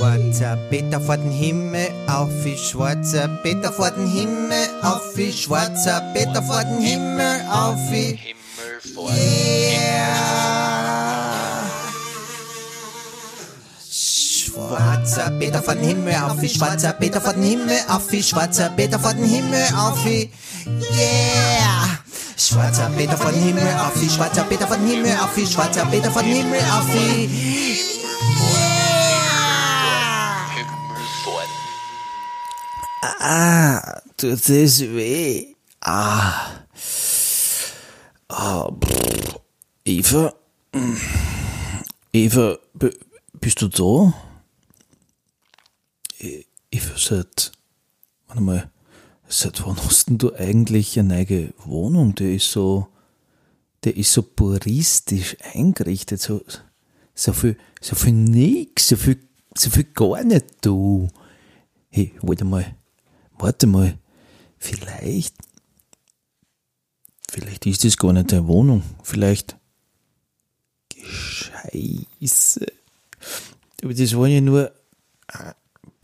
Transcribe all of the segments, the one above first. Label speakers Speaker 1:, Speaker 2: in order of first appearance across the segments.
Speaker 1: schwarzer Peter vor den Himmel, auf wie schwarzer Peter vor den Himmel, auf wie schwarzer Peter vor den Himmel, auf wie
Speaker 2: Himmel vor
Speaker 1: yeah. Schwarzer Peter von Himmel auf wie schwarzer Peter von Himmel auf wie schwarzer Peter von Himmel auf Yeah! Schwarzer Peter von Himmel auf wie schwarzer Peter von Himmel auf wie schwarzer Peter von Himmel auf wie
Speaker 3: Ah, tut das weh. Ah. Ah, pff. Eva? Eva, bist du da? Eva, seit, warte mal, seit wann hast denn du eigentlich eine neue Wohnung? Die ist so, der ist so puristisch eingerichtet, so, so viel, so viel nix, so viel, so viel gar nicht du. Hey, warte mal, warte mal, vielleicht, vielleicht ist das gar nicht deine Wohnung, vielleicht, Scheiße. Aber das war ja nur, äh,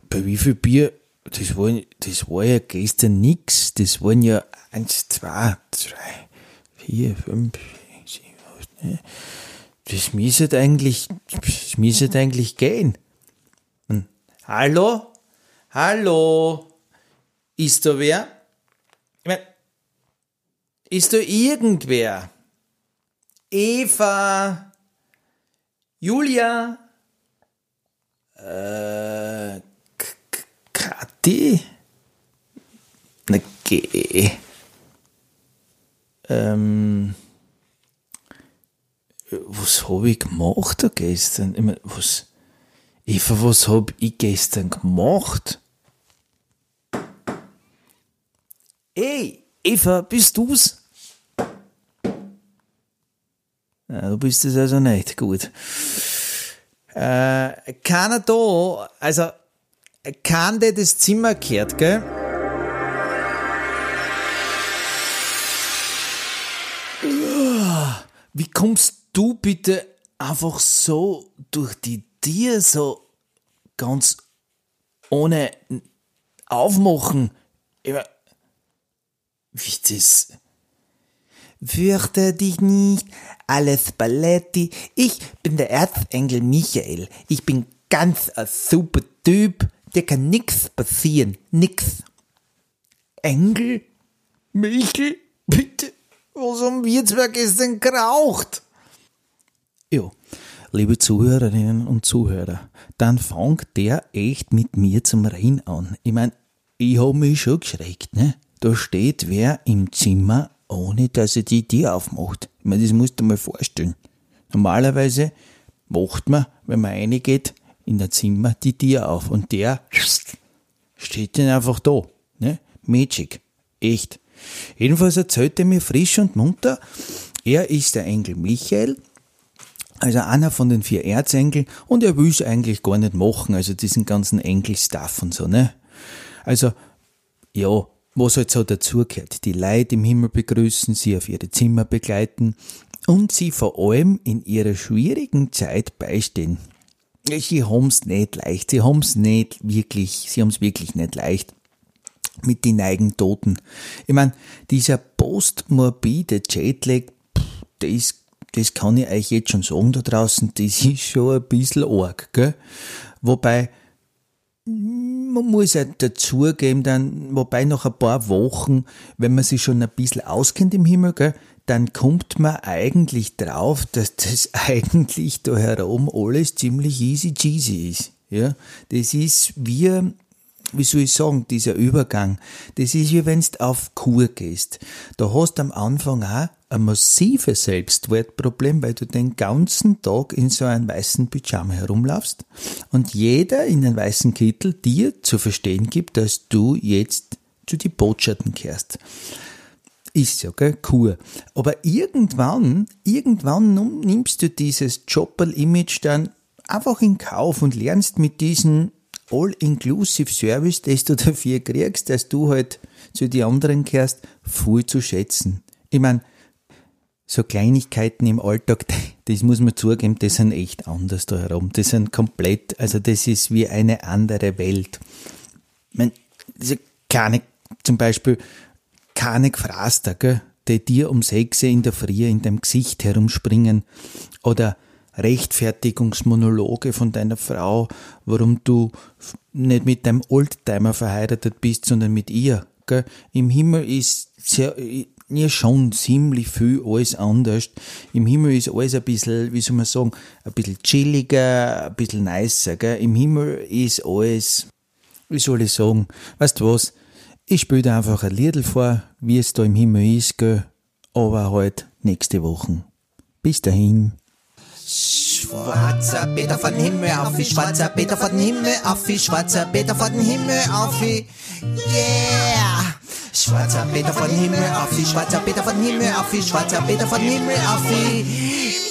Speaker 3: bei wie viel Bier, das war, das war ja gestern nix, das waren ja eins, zwei, drei, vier, fünf, sechs, sieben, acht, neun. Das müsste eigentlich, das müsste eigentlich gehen. Hm. Hallo? Hallo? Ist da wer? Ich mein, ist da irgendwer? Eva? Julia? Äh, Kathi? Na geh. Ähm, was hab ich gemacht da gestern? Ich mein, was, Eva, was hab ich gestern gemacht? Ey, Eva, bist du's? Ja, du bist es also nicht. Gut. Äh, keiner da, also, kann der das Zimmer kehrt, gell? Wie kommst du bitte einfach so durch die Tür so ganz ohne aufmachen? Ich mein, wie das? Fürchte dich nicht, alles Paletti. Ich bin der Erzengel Michael. Ich bin ganz ein super Typ. Dir kann nix passieren. Nix. Engel? Michael? Bitte? Was haben wir zwei gestern geraucht? Ja, liebe Zuhörerinnen und Zuhörer, dann fängt der echt mit mir zum Reden an. Ich mein, ich hab mich schon geschreckt, ne? Da steht wer im Zimmer, ohne dass er die Tür aufmacht. Ich mein, das musst du mal vorstellen. Normalerweise macht man, wenn man reingeht, in der Zimmer die Tür auf und der steht dann einfach da, ne? Magic. Echt. Jedenfalls erzählt er mir frisch und munter, er ist der Engel Michael, also einer von den vier Erzengeln, und er will es eigentlich gar nicht machen, also diesen ganzen Engel-Stuff und so, ne? Also, ja, was halt so dazugehört. Die Leute im Himmel begrüßen, sie auf ihre Zimmer begleiten und sie vor allem in ihrer schwierigen Zeit beistehen. Sie haben's nicht leicht, sie haben's nicht wirklich, sie haben's wirklich nicht leicht mit den neigen Toten. Ich mein, dieser postmorbide Jetlag, das, das kann ich euch jetzt schon sagen da draußen, das ist schon ein bisschen arg, gell? Wobei, man muss ja dazugeben, dann, wobei nach ein paar Wochen, wenn man sich schon ein bisschen auskennt im Himmel, gell, dann kommt man eigentlich drauf, dass das eigentlich da herum alles ziemlich easy cheesy ist. Ja, das ist wie, wie soll ich sagen, dieser Übergang. Das ist wie wenn du auf Kur gehst. Da hast du am Anfang auch ein massives Selbstwertproblem, weil du den ganzen Tag in so einem weißen Pyjama herumlaufst und jeder in einem weißen Kittel dir zu verstehen gibt, dass du jetzt zu die Botschaften kehrst. Ist ja, gell, Kur. Aber irgendwann, irgendwann nimm- nimmst du dieses Jobberl-Image dann einfach in Kauf und lernst mit diesem All-Inclusive Service, das du dafür kriegst, dass du halt zu die anderen kehrst, viel zu schätzen. Ich mein, so Kleinigkeiten im Alltag, das muss man zugeben, das sind echt anders da herum. Das sind komplett, also das ist wie eine andere Welt. Ich mein, diese keine, zum Beispiel keine Gefraster, gell, die dir um sechs in der Früh in deinem Gesicht herumspringen oder Rechtfertigungsmonologe von deiner Frau, warum du nicht mit deinem Oldtimer verheiratet bist, sondern mit ihr. Gell? Im Himmel ist sehr, ja schon ziemlich viel alles anders. Im Himmel ist alles ein bisschen, wie soll man sagen, ein bisschen chilliger, ein bisschen nicer. Gell? Im Himmel ist alles, wie soll ich sagen, weißt du was? Ich spiele dir einfach ein Liedl vor, wie es da im Himmel ist, gell? aber halt nächste Woche. Bis dahin.
Speaker 1: Schwarzer Peter von Himmel auf, schwarzer Peter von Himmel auf, schwarzer Peter von Himmel auf, yeah. Schwarzer Peter von Himmel auf, schwarzer Peter von Himmel auf, schwarzer Peter von Himmel auf,